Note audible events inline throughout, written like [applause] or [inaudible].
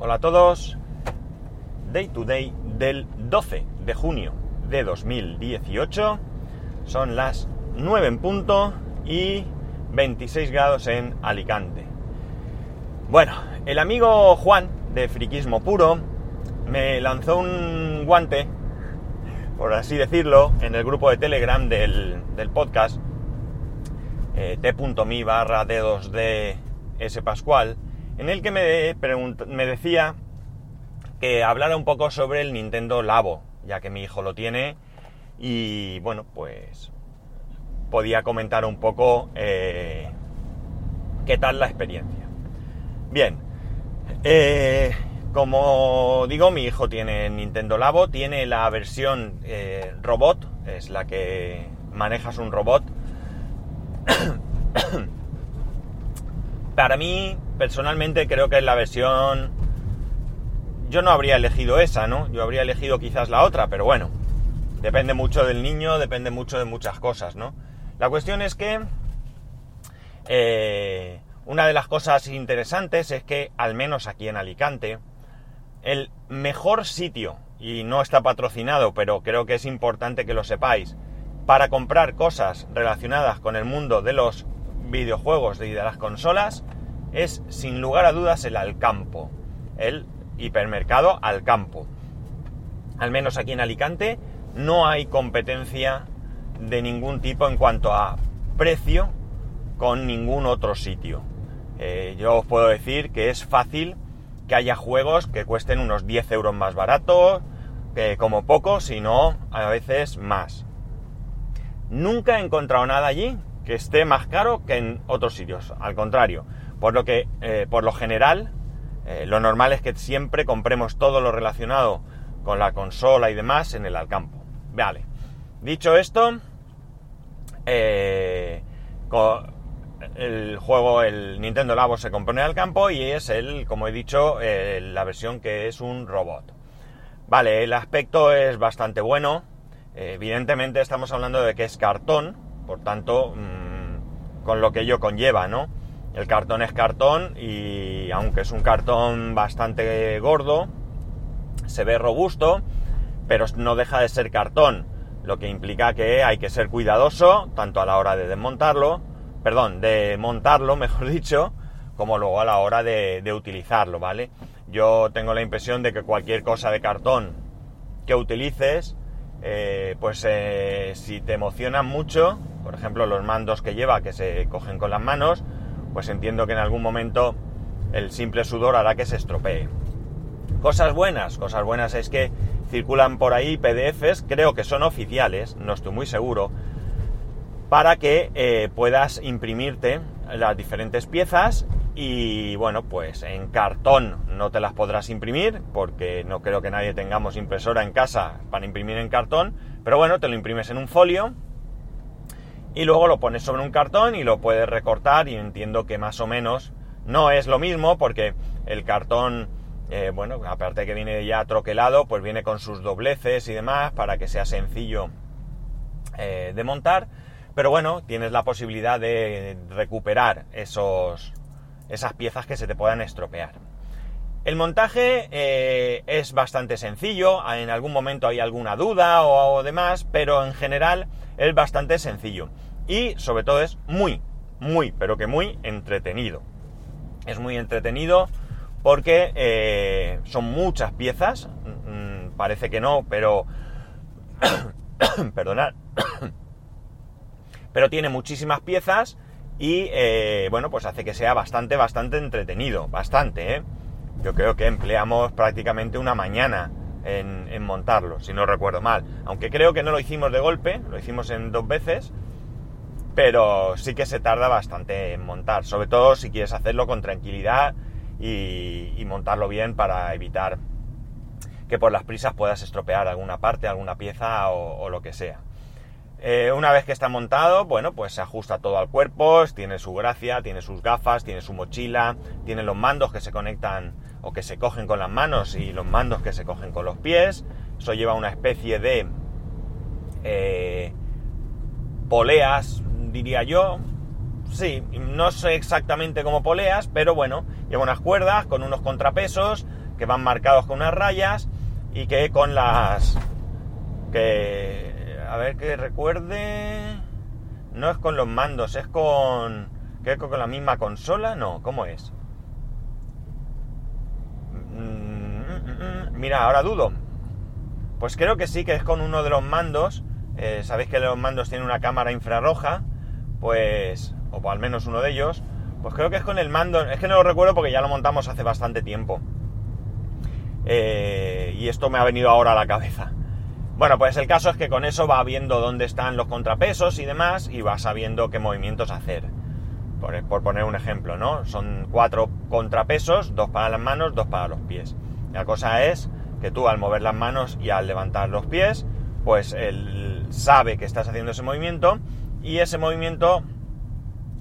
Hola a todos. Day to day del 12 de junio de 2018. Son las 9 en punto y 26 grados en Alicante. Bueno, el amigo Juan de Friquismo Puro me lanzó un guante, por así decirlo, en el grupo de Telegram del, podcast eh, t.mi barra d2d s pascual en el que me, decía que hablara un poco sobre el Nintendo Labo, ya que mi hijo lo tiene y bueno, pues podía comentar un poco eh, qué tal la experiencia. Bien, eh, como digo, mi hijo tiene Nintendo Labo, tiene la versión eh, robot, es la que manejas un robot. Para mí, personalmente, creo que es la versión... Yo no habría elegido esa, ¿no? Yo habría elegido quizás la otra, pero bueno, depende mucho del niño, depende mucho de muchas cosas, ¿no? La cuestión es que eh, una de las cosas interesantes es que, al menos aquí en Alicante, el mejor sitio, y no está patrocinado, pero creo que es importante que lo sepáis, para comprar cosas relacionadas con el mundo de los videojuegos y de las consolas es sin lugar a dudas el Alcampo, el hipermercado Alcampo. Al menos aquí en Alicante no hay competencia de ningún tipo en cuanto a precio con ningún otro sitio. Eh, yo os puedo decir que es fácil que haya juegos que cuesten unos 10 euros más baratos, que como poco, si no, a veces más. Nunca he encontrado nada allí que esté más caro que en otros sitios. Al contrario, por lo que, eh, por lo general, eh, lo normal es que siempre compremos todo lo relacionado con la consola y demás en el Alcampo. Vale. Dicho esto, eh, el juego, el Nintendo Labo se compone al campo y es el, como he dicho, la versión que es un robot. Vale, el aspecto es bastante bueno. evidentemente estamos hablando de que es cartón, por tanto, mm, con lo que ello conlleva, ¿no? El cartón es cartón y aunque es un cartón bastante gordo, se ve robusto, pero no deja de ser cartón, lo que implica que hay que ser cuidadoso tanto a la hora de desmontarlo, perdón, de montarlo, [laughs] mejor dicho, como luego a la hora de, utilizarlo, ¿vale? Yo tengo la impresión de que cualquier cosa de cartón que utilices, eh, pues eh, si te emocionan mucho, por ejemplo, los mandos que lleva que se cogen con las manos, pues entiendo que en algún momento el simple sudor hará que se estropee. Cosas buenas, cosas buenas es que circulan por ahí PDFs, creo que son oficiales, no estoy muy seguro, para que eh, puedas imprimirte las diferentes piezas y bueno, pues en cartón no te las podrás imprimir porque no creo que nadie tengamos impresora en casa para imprimir en cartón, pero bueno, te lo imprimes en un folio y luego lo pones sobre un cartón y lo puedes recortar y entiendo que más o menos no es lo mismo porque el cartón, eh, bueno, aparte que viene ya troquelado, pues viene con sus dobleces y demás para que sea sencillo eh, de montar, pero bueno, tienes la posibilidad de recuperar esos, esas piezas que se te puedan estropear. El montaje eh, es bastante sencillo, en algún momento hay alguna duda o demás, pero en general es bastante sencillo y sobre todo es muy, muy, pero que muy entretenido. Es muy entretenido porque eh, son muchas piezas, mm, parece que no, pero... [coughs] perdonad. [coughs] pero tiene muchísimas piezas y eh, bueno, pues hace que sea bastante, bastante entretenido, bastante, ¿eh? Yo creo que empleamos prácticamente una mañana en, en, montarlo, si no recuerdo mal. Aunque creo que no lo hicimos de golpe, lo hicimos en dos veces, pero sí que se tarda bastante en montar, sobre todo si quieres hacerlo con tranquilidad y, montarlo bien para evitar que por las prisas puedas estropear alguna parte, alguna pieza o, lo que sea. Eh, una vez que está montado, bueno, pues se ajusta todo al cuerpo, tiene su gracia, tiene sus gafas, tiene su mochila, tiene los mandos que se conectan o que se cogen con las manos y los mandos que se cogen con los pies. Eso lleva una especie de eh, poleas diría yo. Sí, no sé exactamente cómo poleas, pero bueno, lleva unas cuerdas con unos contrapesos que van marcados con unas rayas y que con las... que... a ver que recuerde... no es con los mandos, es con... que con la misma consola, no, ¿cómo es? Mm, mira, ahora dudo. Pues creo que sí, que es con uno de los mandos. Eh, Sabéis que los mandos tienen una cámara infrarroja, pues, o al menos uno de ellos. Pues creo que es con el mando, es que no lo recuerdo porque ya lo montamos hace bastante tiempo. Eh, y esto me ha venido ahora a la cabeza. Bueno, pues el caso es que con eso va viendo dónde están los contrapesos y demás y va sabiendo qué movimientos hacer. Por, por, poner un ejemplo, ¿no? Son cuatro contrapesos, dos para las manos, dos para los pies. La cosa es que tú al mover las manos y al levantar los pies, pues él sabe que estás haciendo ese movimiento y ese movimiento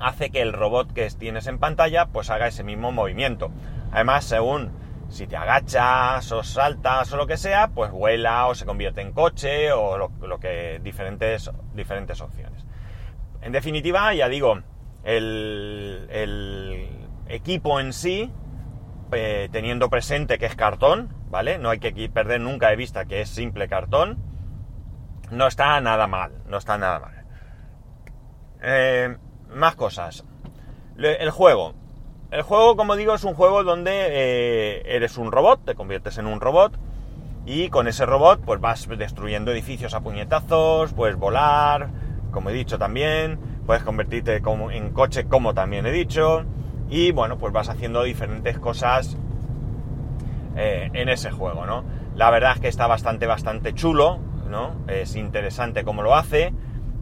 hace que el robot que tienes en pantalla pues haga ese mismo movimiento. Además, según si te agachas o saltas o lo que sea, pues vuela o se convierte en coche o lo, que diferentes, diferentes opciones. En definitiva, ya digo, el, el equipo en sí, eh, teniendo presente que es cartón, ¿vale? No hay que perder nunca de vista que es simple cartón, no está nada mal, no está nada mal. Eh, más cosas. El juego. El juego, como digo, es un juego donde eh, eres un robot, te conviertes en un robot y con ese robot pues vas destruyendo edificios a puñetazos, puedes volar, como he dicho también, puedes convertirte como, en coche como también he dicho y bueno, pues vas haciendo diferentes cosas eh, en ese juego, ¿no? La verdad es que está bastante, bastante chulo, ¿no? Es interesante cómo lo hace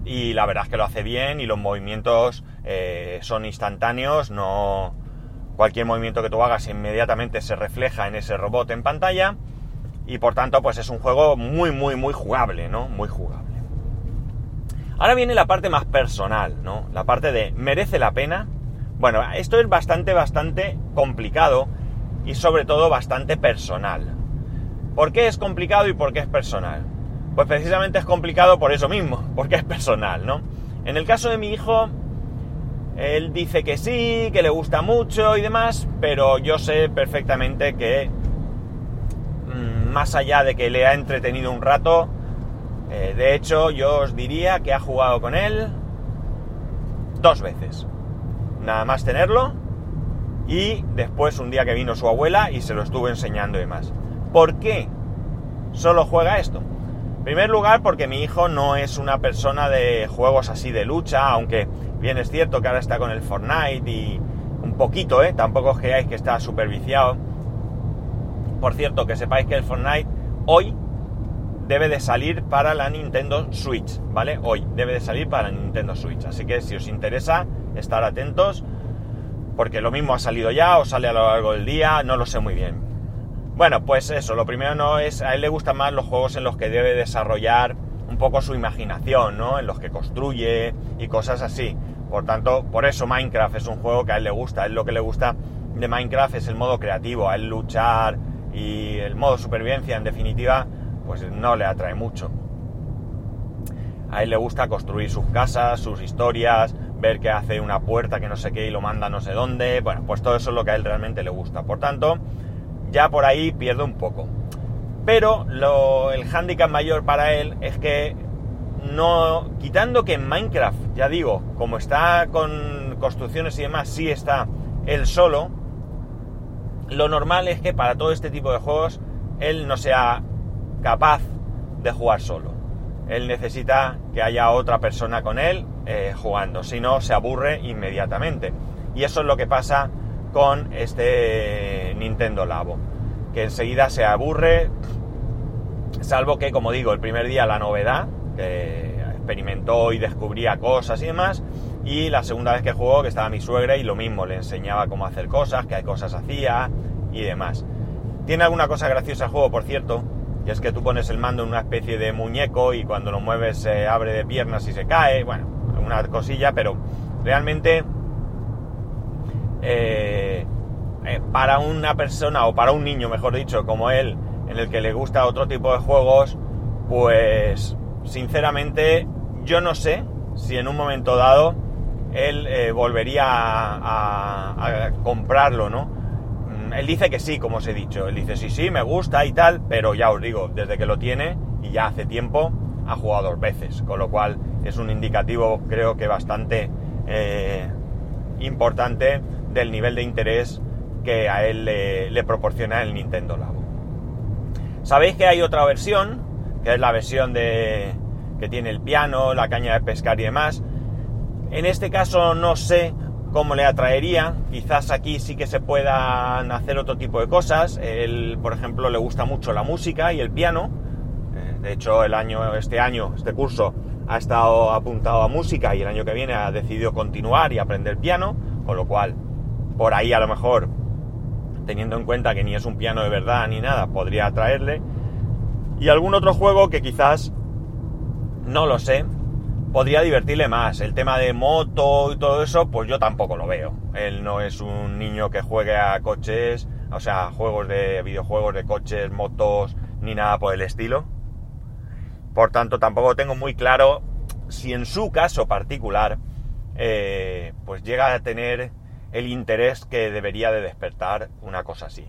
y la verdad es que lo hace bien y los movimientos eh, son instantáneos, no cualquier movimiento que tú hagas inmediatamente se refleja en ese robot en pantalla y por tanto pues es un juego muy muy muy jugable, ¿no? Muy jugable. Ahora viene la parte más personal, ¿no? La parte de ¿merece la pena? Bueno, esto es bastante bastante complicado y sobre todo bastante personal. ¿Por qué es complicado y por qué es personal? Pues precisamente es complicado por eso mismo, porque es personal, ¿no? En el caso de mi hijo, él dice que sí, que le gusta mucho y demás, pero yo sé perfectamente que mm, más allá de que le ha entretenido un rato, eh, de hecho yo os diría que ha jugado con él dos veces. Nada más tenerlo y después un día que vino su abuela y se lo estuvo enseñando y demás. ¿Por qué solo juega esto? Primer lugar, porque mi hijo no es una persona de juegos así de lucha, aunque bien es cierto que ahora está con el Fortnite y un poquito, ¿eh? Tampoco os creáis que está súper viciado. Por cierto, que sepáis que el Fortnite hoy debe de salir para la Nintendo Switch, ¿vale? Hoy debe de salir para la Nintendo Switch. Así que si os interesa, estar atentos, porque lo mismo ha salido ya o sale a lo largo del día, no lo sé muy bien. Bueno, pues eso, lo primero no es, a él le gustan más los juegos en los que debe desarrollar un poco su imaginación, ¿no? En los que construye y cosas así. Por tanto, por eso Minecraft es un juego que a él le gusta. A él lo que le gusta de Minecraft es el modo creativo, a él luchar y el modo supervivencia, en definitiva, pues no le atrae mucho. A él le gusta construir sus casas, sus historias, ver que hace una puerta que no sé qué y lo manda no sé dónde. Bueno, pues todo eso es lo que a él realmente le gusta. Por tanto, ya por ahí pierde un poco. Pero el hándicap mayor para él es que no. Quitando que en Minecraft, ya digo, como está con construcciones y demás, sí está él solo. Lo normal es que para todo este tipo de juegos él no sea capaz de jugar solo. Él necesita que haya otra persona con él eh, jugando, si no se aburre inmediatamente. Y eso es lo que pasa con este Nintendo Labo, que enseguida se aburre, salvo que, como digo, el primer día la novedad, que experimentó y descubría cosas y demás, y la segunda vez que jugó, que estaba mi suegra y lo mismo, le enseñaba cómo hacer cosas, qué cosas hacía y demás. Tiene alguna cosa graciosa el juego, por cierto, y es que tú pones el mando en una especie de muñeco y cuando lo mueves se abre de piernas y se cae, bueno, una cosilla, pero realmente eh, eh, para una persona o para un niño, mejor dicho, como él, en el que le gusta otro tipo de juegos, pues sinceramente yo no sé si en un momento dado él eh, volvería a, comprarlo, ¿no? él dice que sí, como os he dicho. Él dice, sí, sí, me gusta y tal, pero ya os digo, desde que lo tiene y ya hace tiempo, ha jugado dos veces, con lo cual es un indicativo creo que bastante importante del nivel de interés que a él le, proporciona el Nintendo Labo. Sabéis que hay otra versión, que es la versión de que tiene el piano, la caña de pescar y demás. En este caso no sé cómo le atraería. Quizás aquí sí que se puedan hacer otro tipo de cosas. Él, por ejemplo, le gusta mucho la música y el piano. Eh, de hecho, el año, este año, este curso, ha estado apuntado a música y el año que viene ha decidido continuar y aprender piano, con lo cual, por ahí a lo mejor teniendo en cuenta que ni es un piano de verdad ni nada, podría atraerle. Y algún otro juego que quizás, no lo sé, podría divertirle más. El tema de moto y todo eso, pues yo tampoco lo veo. Él no es un niño que juegue a coches, o sea, juegos de videojuegos de coches, motos, ni nada por el estilo. Por tanto, tampoco tengo muy claro si en su caso particular, eh, pues llega a tener el interés que debería de despertar una cosa así.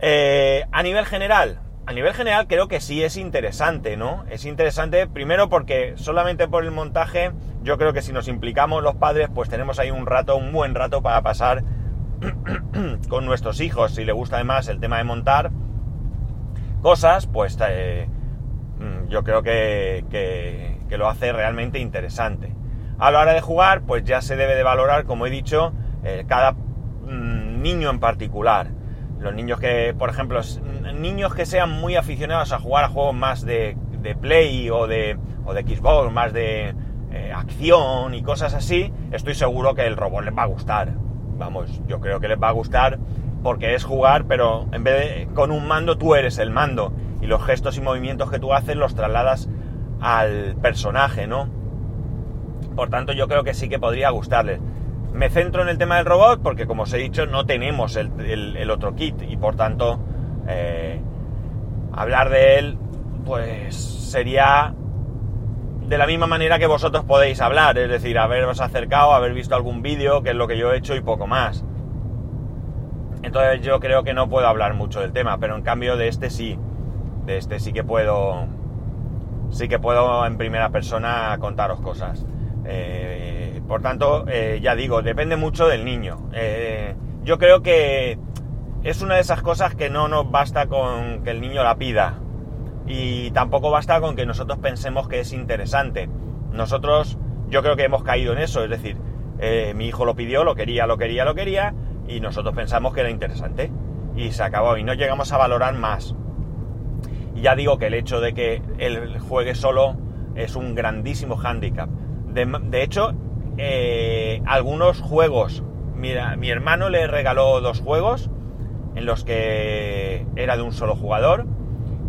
Eh, a nivel general, a nivel general creo que sí es interesante, ¿no? Es interesante primero porque solamente por el montaje, yo creo que si nos implicamos los padres, pues tenemos ahí un rato, un buen rato para pasar [clears throat] con nuestros hijos. Si le gusta además el tema de montar cosas, pues eh, mm, yo creo que, que lo hace realmente interesante. A la hora de jugar, pues ya se debe de valorar, como he dicho, eh, cada mm, niño en particular. Los niños que, por ejemplo, niños que sean muy aficionados a jugar a juegos más de, Play o de, o de Xbox, más de eh, acción y cosas así, estoy seguro que el robot les va a gustar. Vamos, yo creo que les va a gustar porque es jugar, pero en vez de con un mando tú eres el mando y los gestos y movimientos que tú haces los trasladas al personaje, ¿no? Por tanto, yo creo que sí que podría gustarles. Me centro en el tema del robot porque, como os he dicho, no tenemos el, otro kit y por tanto eh, hablar de él pues sería de la misma manera que vosotros podéis hablar, es decir, haberos acercado, haber visto algún vídeo, que es lo que yo he hecho y poco más. Entonces yo creo que no puedo hablar mucho del tema, pero en cambio de este sí, de este sí que puedo, sí que puedo en primera persona contaros cosas. Eh, por tanto, eh, ya digo, depende mucho del niño. Eh, yo creo que es una de esas cosas que no nos basta con que el niño la pida. Y tampoco basta con que nosotros pensemos que es interesante. Nosotros, yo creo que hemos caído en eso. Es decir, mi hijo lo pidió, lo quería, lo quería, lo quería. Y nosotros pensamos que era interesante. Y se acabó. Y no llegamos a valorar más. Y ya digo que el hecho de que él juegue solo es un grandísimo hándicap de, hecho, eh, algunos juegos. Mira, mi hermano le regaló dos juegos en los que era de un solo jugador.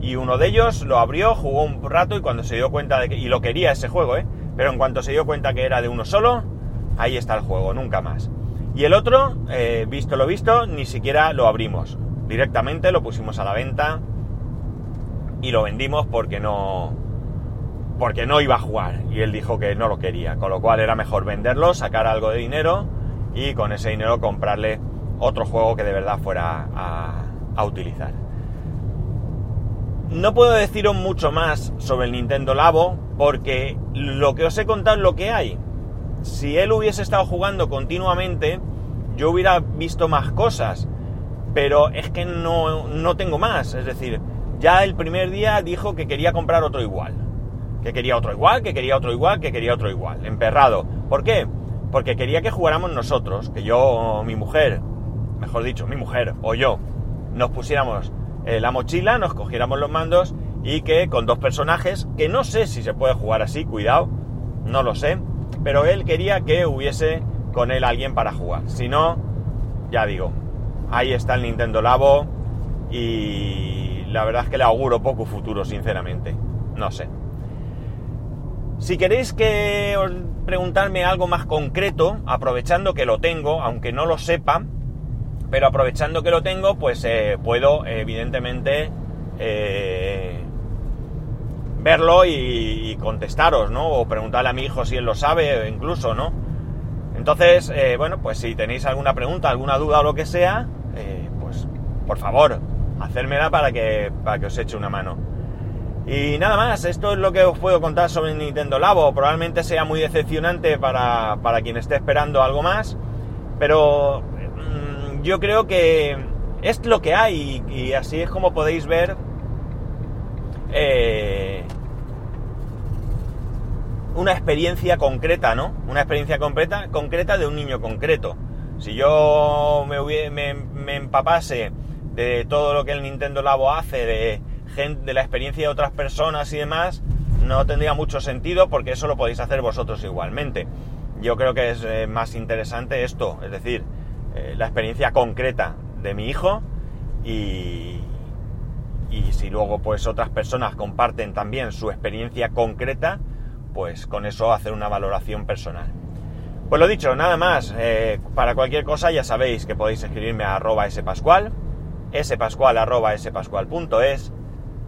Y uno de ellos lo abrió, jugó un rato y cuando se dio cuenta de que. Y lo quería ese juego, ¿eh? Pero en cuanto se dio cuenta que era de uno solo, ahí está el juego, nunca más. Y el otro, eh, visto lo visto, ni siquiera lo abrimos. Directamente lo pusimos a la venta y lo vendimos porque no, porque no iba a jugar y él dijo que no lo quería, con lo cual era mejor venderlo, sacar algo de dinero y con ese dinero comprarle otro juego que de verdad fuera a, utilizar. No puedo deciros mucho más sobre el Nintendo Labo porque lo que os he contado es lo que hay. Si él hubiese estado jugando continuamente, yo hubiera visto más cosas, pero es que no, no tengo más. Es decir, ya el primer día dijo que quería comprar otro igual que quería otro igual, que quería otro igual, que quería otro igual, emperrado. ¿Por qué? Porque quería que jugáramos nosotros, que yo, mi mujer, mejor dicho, mi mujer o yo, nos pusiéramos eh, la mochila, nos cogiéramos los mandos y que con dos personajes, que no sé si se puede jugar así, cuidado, no lo sé, pero él quería que hubiese con él alguien para jugar. Si no, ya digo, ahí está el Nintendo Labo y la verdad es que le auguro poco futuro, sinceramente. No sé. Si queréis que os preguntarme algo más concreto, aprovechando que lo tengo, aunque no lo sepa, pero aprovechando que lo tengo, pues eh, puedo evidentemente eh, verlo y, contestaros, ¿no? O preguntarle a mi hijo si él lo sabe, incluso, ¿no? Entonces, eh, bueno, pues si tenéis alguna pregunta, alguna duda o lo que sea, por favor, hacérmela para que, para que os eche una mano. Y nada más, esto es lo que os puedo contar sobre Nintendo Labo. Probablemente sea muy decepcionante para, para quien esté esperando algo más, pero mm, yo creo que es lo que hay y, así es como podéis ver eh, una experiencia concreta, ¿no? Una experiencia concreta, concreta de un niño concreto. Si yo me, me, empapase de todo lo que el Nintendo Labo hace, de, de la experiencia de otras personas y demás, no tendría mucho sentido porque eso lo podéis hacer vosotros igualmente. Yo creo que es eh, más interesante esto, es decir, eh, la experiencia concreta de mi hijo y, y si luego pues otras personas comparten también su experiencia concreta, pues con eso hacer una valoración personal. Pues lo dicho, nada más. Eh, para cualquier cosa ya sabéis que podéis escribirme a arroba spascual, spascual arroba spascual.es.